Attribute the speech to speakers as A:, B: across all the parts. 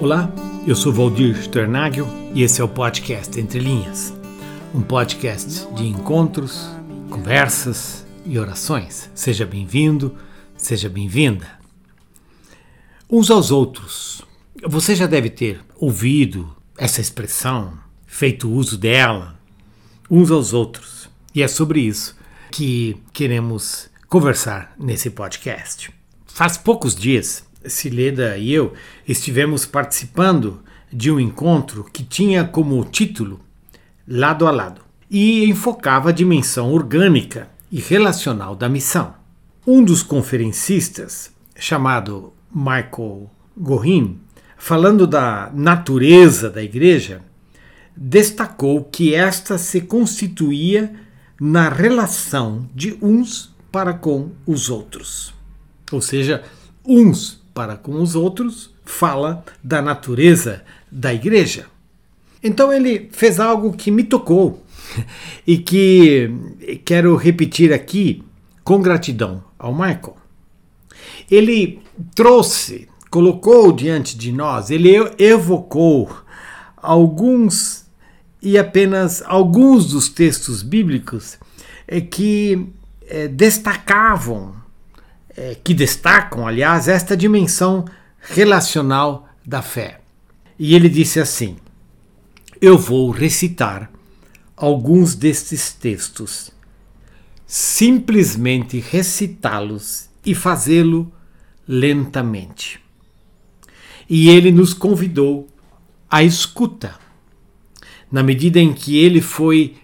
A: Olá, eu sou Valdir Sternagel e esse é o podcast Entre Linhas, um podcast de encontros, conversas e orações. Seja bem-vindo, seja bem-vinda. Uns aos outros. Você já deve ter ouvido essa expressão, feito uso dela, uns aos outros. E é sobre isso que queremos conversar nesse podcast. Faz poucos dias Sileda e eu estivemos participando de um encontro que tinha como título Lado a Lado e enfocava a dimensão orgânica e relacional da missão. Um dos conferencistas, chamado Michael Gorin, falando da natureza da igreja, destacou que esta se constituía na relação de uns para com os outros. Ou seja, uns para com os outros, fala da natureza da igreja. Então ele fez algo que me tocou e que quero repetir aqui com gratidão ao Michael. Ele trouxe, colocou diante de nós, ele evocou alguns e apenas alguns dos textos bíblicos eh, que eh, destacavam é, que destacam, aliás, esta dimensão relacional da fé. E ele disse assim: Eu vou recitar alguns destes textos, simplesmente recitá-los e fazê-lo lentamente. E ele nos convidou à escuta. Na medida em que ele foi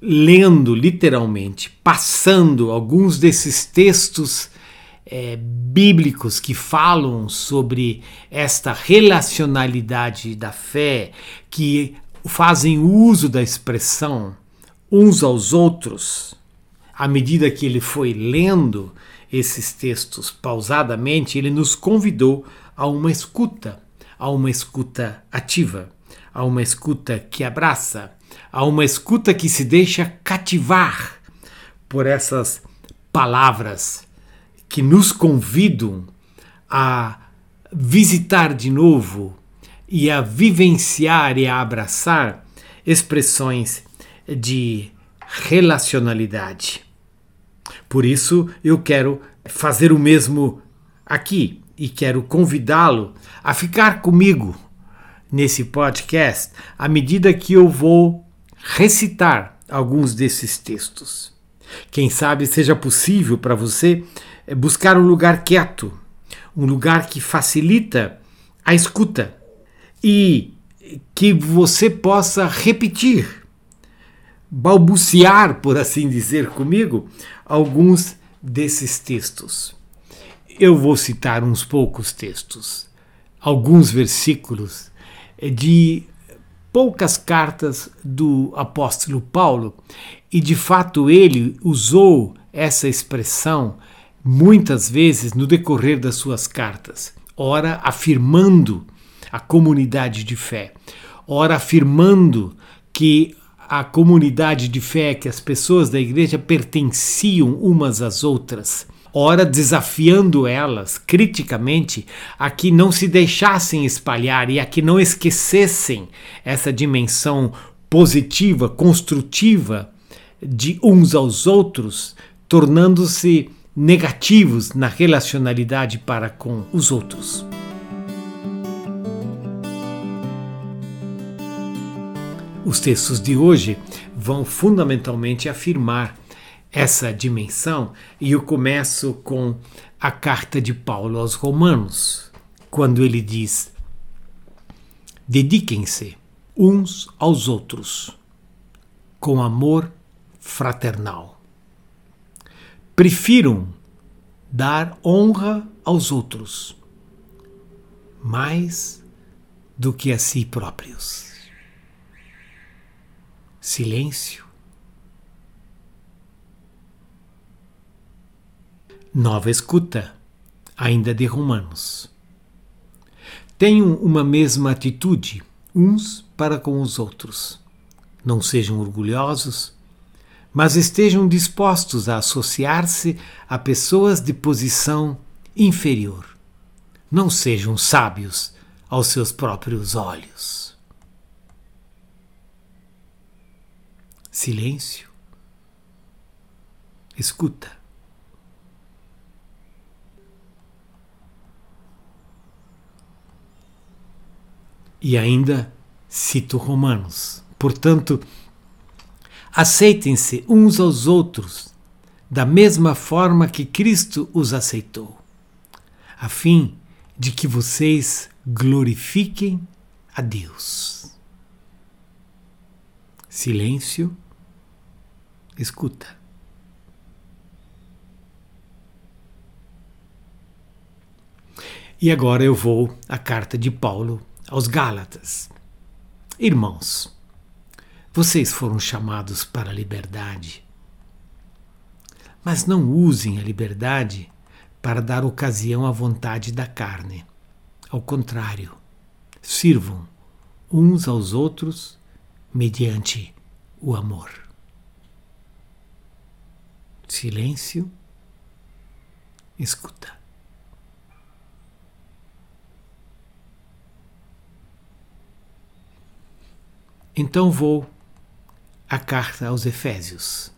A: lendo literalmente, passando alguns desses textos é, bíblicos que falam sobre esta relacionalidade da fé, que fazem uso da expressão uns aos outros, à medida que ele foi lendo esses textos pausadamente, ele nos convidou a uma escuta, a uma escuta ativa, a uma escuta que abraça, a uma escuta que se deixa cativar por essas palavras que nos convidam a visitar de novo e a vivenciar e a abraçar expressões de relacionalidade. Por isso, eu quero fazer o mesmo aqui e quero convidá-lo a ficar comigo nesse podcast à medida que eu vou recitar alguns desses textos. Quem sabe seja possível para você buscar um lugar quieto, um lugar que facilita a escuta e que você possa repetir, balbuciar, por assim dizer, comigo, alguns desses textos. Eu vou citar uns poucos textos, alguns versículos de poucas cartas do apóstolo Paulo, e de fato ele usou essa expressão muitas vezes no decorrer das suas cartas, ora afirmando a comunidade de fé, ora afirmando que a comunidade de fé, que as pessoas da igreja pertenciam umas às outras, ora desafiando elas criticamente a que não se deixassem espalhar e a que não esquecessem essa dimensão positiva, construtiva de uns aos outros, tornando-se negativos na relacionalidade para com os outros. Os textos de hoje vão fundamentalmente afirmar essa dimensão e eu começo com a carta de Paulo aos Romanos, quando ele diz: Dediquem-se uns aos outros com amor fraternal prefiram dar honra aos outros mais do que a si próprios. Silêncio. Nova escuta, ainda de Romanos. Tenham uma mesma atitude uns para com os outros. Não sejam orgulhosos mas estejam dispostos a associar-se a pessoas de posição inferior. Não sejam sábios aos seus próprios olhos. Silêncio. Escuta. E ainda cito Romanos. Portanto, aceitem-se uns aos outros da mesma forma que Cristo os aceitou, a fim de que vocês glorifiquem a Deus. Silêncio, escuta. E agora eu vou à carta de Paulo aos Gálatas. Irmãos, vocês foram chamados para a liberdade mas não usem a liberdade para dar ocasião à vontade da carne. Ao contrário, sirvam uns aos outros mediante o amor. Silêncio, escuta. Então vou à carta aos Efésios.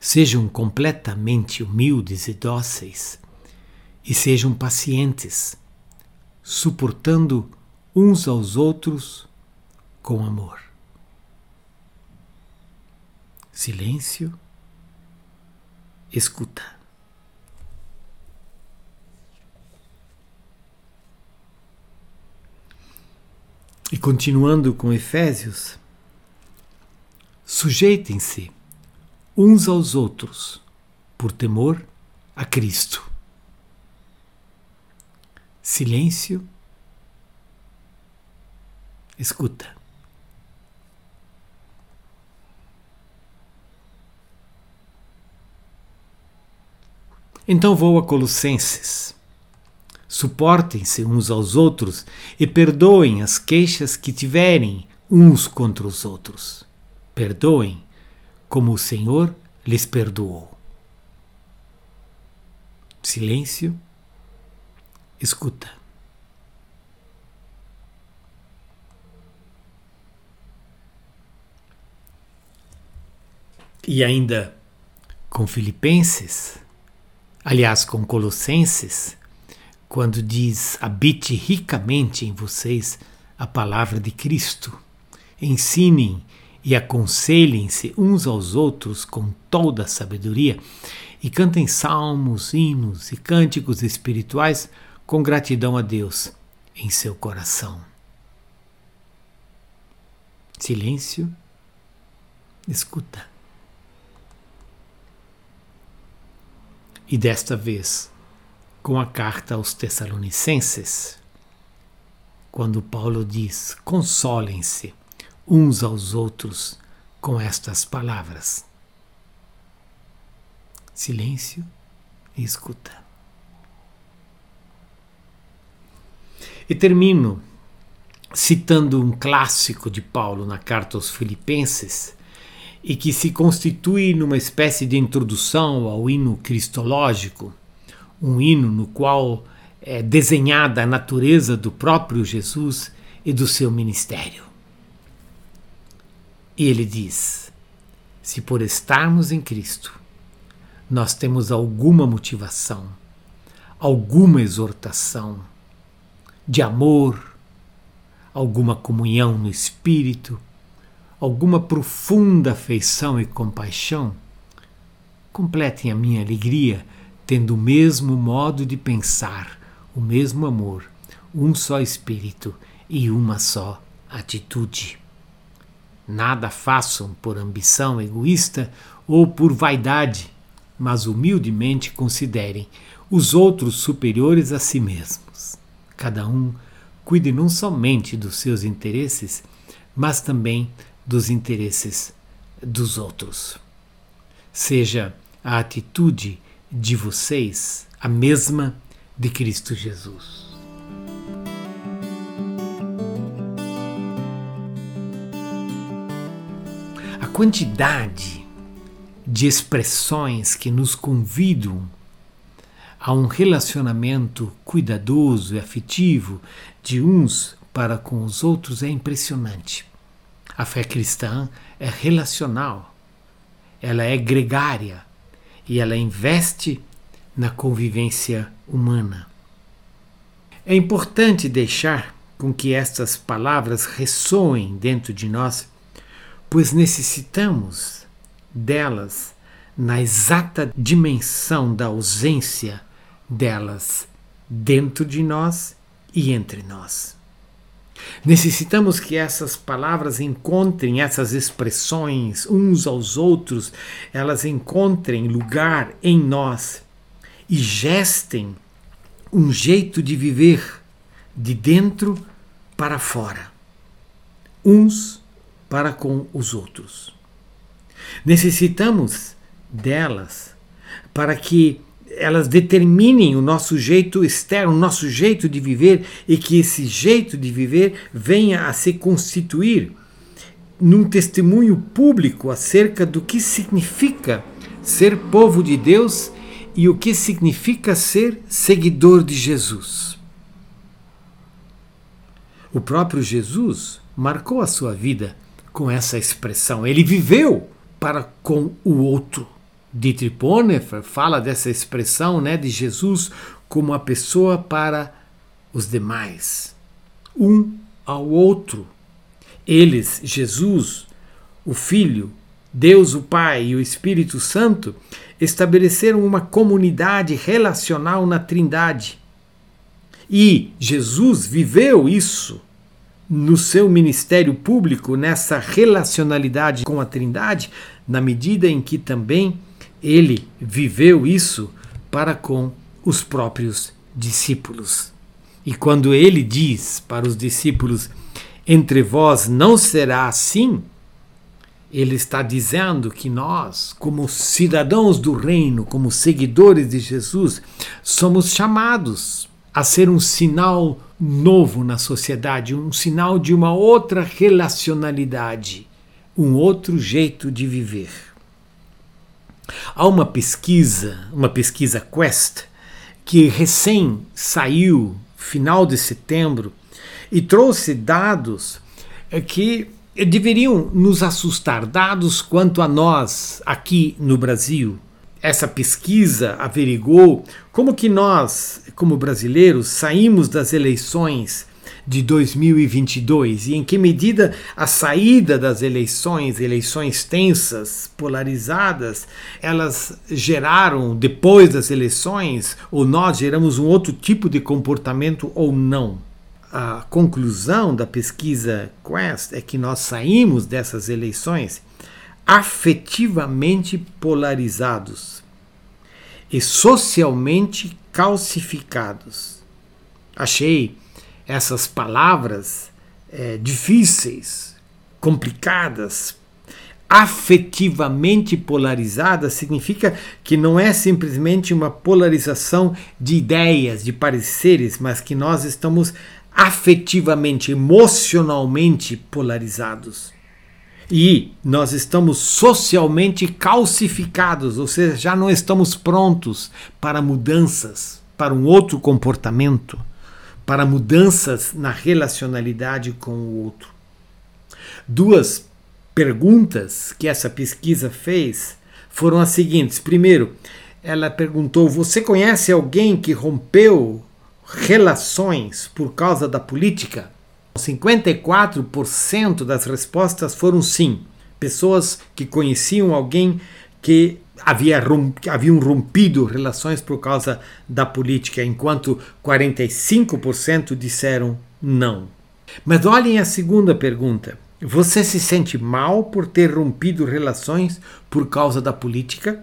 A: Sejam completamente humildes e dóceis, e sejam pacientes, suportando uns aos outros com amor. Silêncio, escuta. E continuando com Efésios, sujeitem-se uns aos outros, por temor a Cristo. Silêncio, escuta. Então vou a Colossenses. Suportem-se uns aos outros e perdoem as queixas que tiverem uns contra os outros. Perdoem como o Senhor lhes perdoou. Silêncio, escuta. E ainda com Filipenses, aliás, com Colossenses, quando diz: habite ricamente em vocês a palavra de Cristo, ensinem e aconselhem-se uns aos outros com toda a sabedoria, e cantem salmos, hinos e cânticos espirituais com gratidão a Deus em seu coração. Silêncio, escuta. E desta vez, com a carta aos Tessalonicenses, quando Paulo diz: consolem-se uns aos outros com estas palavras. Silêncio e escuta. E termino citando um clássico de Paulo na carta aos Filipenses e que se constitui numa espécie de introdução ao hino cristológico, um hino no qual é desenhada a natureza do próprio Jesus e do seu ministério. E ele diz: se por estarmos em Cristo, nós temos alguma motivação, alguma exortação de amor, alguma comunhão no espírito, alguma profunda afeição e compaixão, completem a minha alegria tendo o mesmo modo de pensar, o mesmo amor, um só espírito e uma só atitude. Nada façam por ambição egoísta ou por vaidade, mas humildemente considerem os outros superiores a si mesmos. Cada um cuide não somente dos seus interesses, mas também dos interesses dos outros. Seja a atitude de vocês a mesma de Cristo Jesus. Quantidade de expressões que nos convidam a um relacionamento cuidadoso e afetivo de uns para com os outros é impressionante. A fé cristã é relacional, ela é gregária e ela investe na convivência humana. É importante deixar com que estas palavras ressoem dentro de nós, pois necessitamos delas na exata dimensão da ausência delas dentro de nós e entre nós. Necessitamos que essas palavras encontrem essas expressões uns aos outros, elas encontrem lugar em nós e gestem um jeito de viver de dentro para fora, uns para com os outros. Necessitamos delas para que elas determinem o nosso jeito externo, o nosso jeito de viver e que esse jeito de viver venha a se constituir num testemunho público acerca do que significa ser povo de Deus e o que significa ser seguidor de Jesus. O próprio Jesus marcou a sua vida com essa expressão. Ele viveu para com o outro. Dietrich Bonhoeffer fala dessa expressão né, de Jesus como a pessoa para os demais, um ao outro. Eles, Jesus, o Filho, Deus o Pai e o Espírito Santo, estabeleceram uma comunidade relacional na Trindade. E Jesus viveu isso no seu ministério público, nessa relacionalidade com a Trindade, na medida em que também ele viveu isso para com os próprios discípulos. E quando ele diz para os discípulos: Entre vós não será assim, ele está dizendo que nós, como cidadãos do reino, como seguidores de Jesus, somos chamados a ser um sinal novo na sociedade, um sinal de uma outra relacionalidade, um outro jeito de viver. Há uma pesquisa, uma pesquisa Quest, que recém saiu final de setembro e trouxe dados eh, que deveriam nos assustar, dados quanto a nós aqui no Brasil. Essa pesquisa averigou como que nós, como brasileiros, saímos das eleições de 2022 e em que medida a saída das eleições, eleições tensas, polarizadas, elas geraram depois das eleições ou nós geramos um outro tipo de comportamento ou não. A conclusão da pesquisa Quest é que nós saímos dessas eleições afetivamente polarizados e socialmente calcificados. Achei essas palavras é, difíceis, complicadas, afetivamente polarizadas, significa que não é simplesmente uma polarização de ideias, de pareceres, mas que nós estamos afetivamente, emocionalmente polarizados. E nós estamos socialmente calcificados, ou seja, já não estamos prontos para mudanças, para um outro comportamento para mudanças na relacionalidade com o outro. Duas perguntas que essa pesquisa fez foram as seguintes. Primeiro, ela perguntou: Você conhece alguém que rompeu relações por causa da política? 54% das respostas foram sim. Pessoas que conheciam alguém que havia haviam rompido relações por causa da política, enquanto 45% disseram não. Mas olhem a segunda pergunta. Você se sente mal por ter rompido relações por causa da política?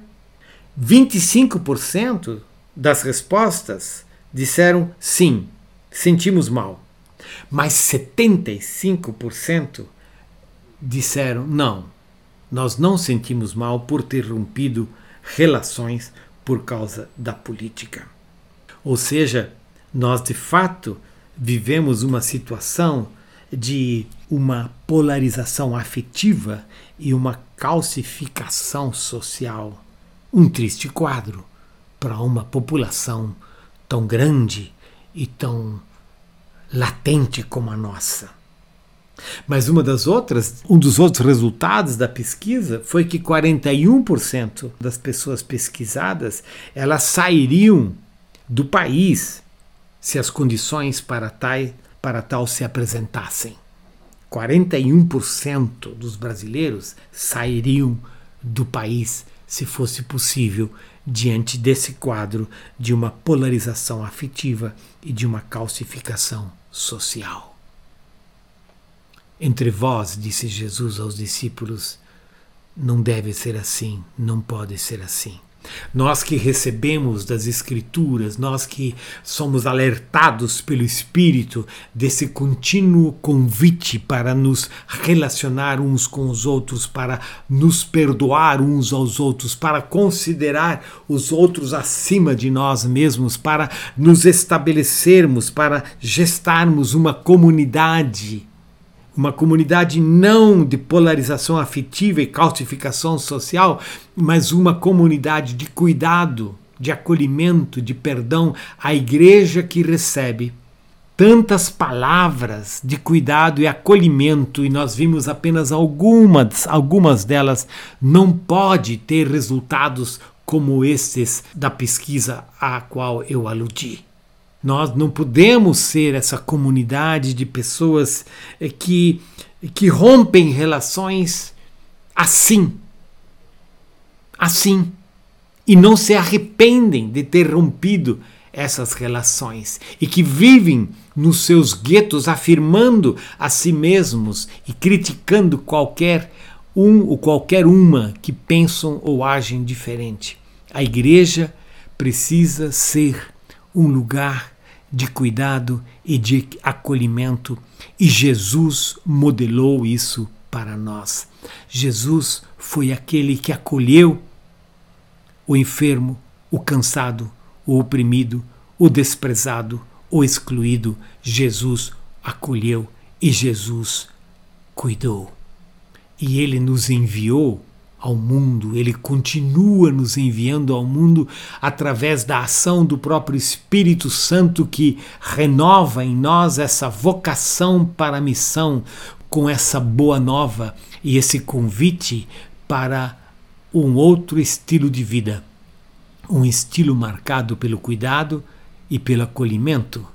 A: 25% das respostas disseram sim, sentimos mal. Mas 75% disseram não, nós não sentimos mal por ter rompido relações por causa da política. Ou seja, nós de fato vivemos uma situação de uma polarização afetiva e uma calcificação social. Um triste quadro, para uma população tão grande e tão latente como a nossa. Mas uma das outras, um dos outros resultados da pesquisa foi que 41% das pessoas pesquisadas, elas sairiam do país se as condições para tal, para tal se apresentassem. 41% dos brasileiros sairiam do país se fosse possível diante desse quadro de uma polarização afetiva e de uma calcificação social. Entre vós, disse Jesus aos discípulos, não deve ser assim, não pode ser assim. Nós que recebemos das Escrituras, nós que somos alertados pelo Espírito desse contínuo convite para nos relacionar uns com os outros, para nos perdoar uns aos outros, para considerar os outros acima de nós mesmos, para nos estabelecermos, para gestarmos uma comunidade uma comunidade não de polarização afetiva e calcificação social, mas uma comunidade de cuidado, de acolhimento, de perdão, a igreja que recebe tantas palavras de cuidado e acolhimento e nós vimos apenas algumas, algumas delas não pode ter resultados como esses da pesquisa a qual eu aludi. Nós não podemos ser essa comunidade de pessoas eh, que, que rompem relações assim. Assim. E não se arrependem de ter rompido essas relações e que vivem nos seus guetos afirmando a si mesmos e criticando qualquer um ou qualquer uma que pensam ou agem diferente. A igreja precisa ser um lugar de cuidado e de acolhimento, e Jesus modelou isso para nós. Jesus foi aquele que acolheu o enfermo, o cansado, o oprimido, o desprezado, o excluído. Jesus acolheu e Jesus cuidou. E ele nos enviou ao mundo, ele continua nos enviando ao mundo através da ação do próprio Espírito Santo que renova em nós essa vocação para a missão, com essa boa nova e esse convite para um outro estilo de vida, um estilo marcado pelo cuidado e pelo acolhimento,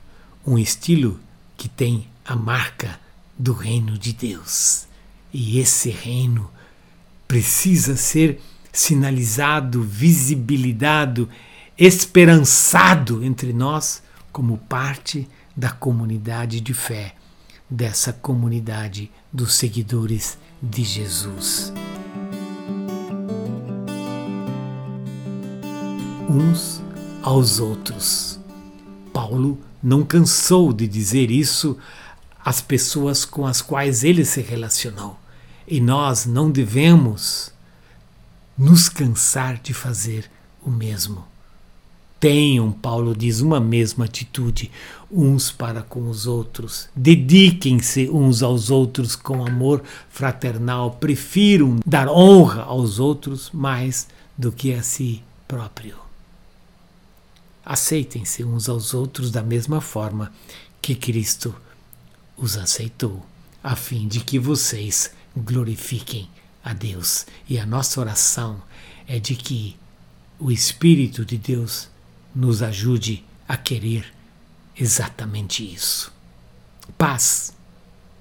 A: um estilo que tem a marca do reino de Deus. E esse reino precisa ser sinalizado, visibilizado, esperançado entre nós como parte da comunidade de fé, dessa comunidade dos seguidores de Jesus. Uns aos outros. Paulo não cansou de dizer isso às pessoas com as quais ele se relacionou. E nós não devemos nos cansar de fazer o mesmo. Tenham, Paulo diz, uma mesma atitude uns para com os outros. Dediquem-se uns aos outros com amor fraternal. Prefiram dar honra aos outros mais do que a si próprio. Aceitem-se uns aos outros da mesma forma que Cristo os aceitou, a fim de que vocês glorifiquem a Deus. E a nossa oração é de que o Espírito de Deus nos ajude a querer exatamente isso. Paz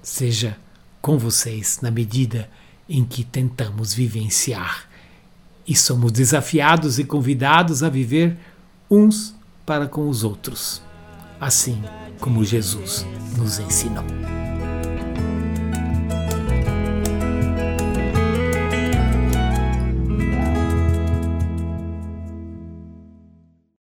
A: seja com vocês na medida em que tentamos vivenciar e somos desafiados e convidados a viver uns para com os outros, assim como Jesus nos ensinou.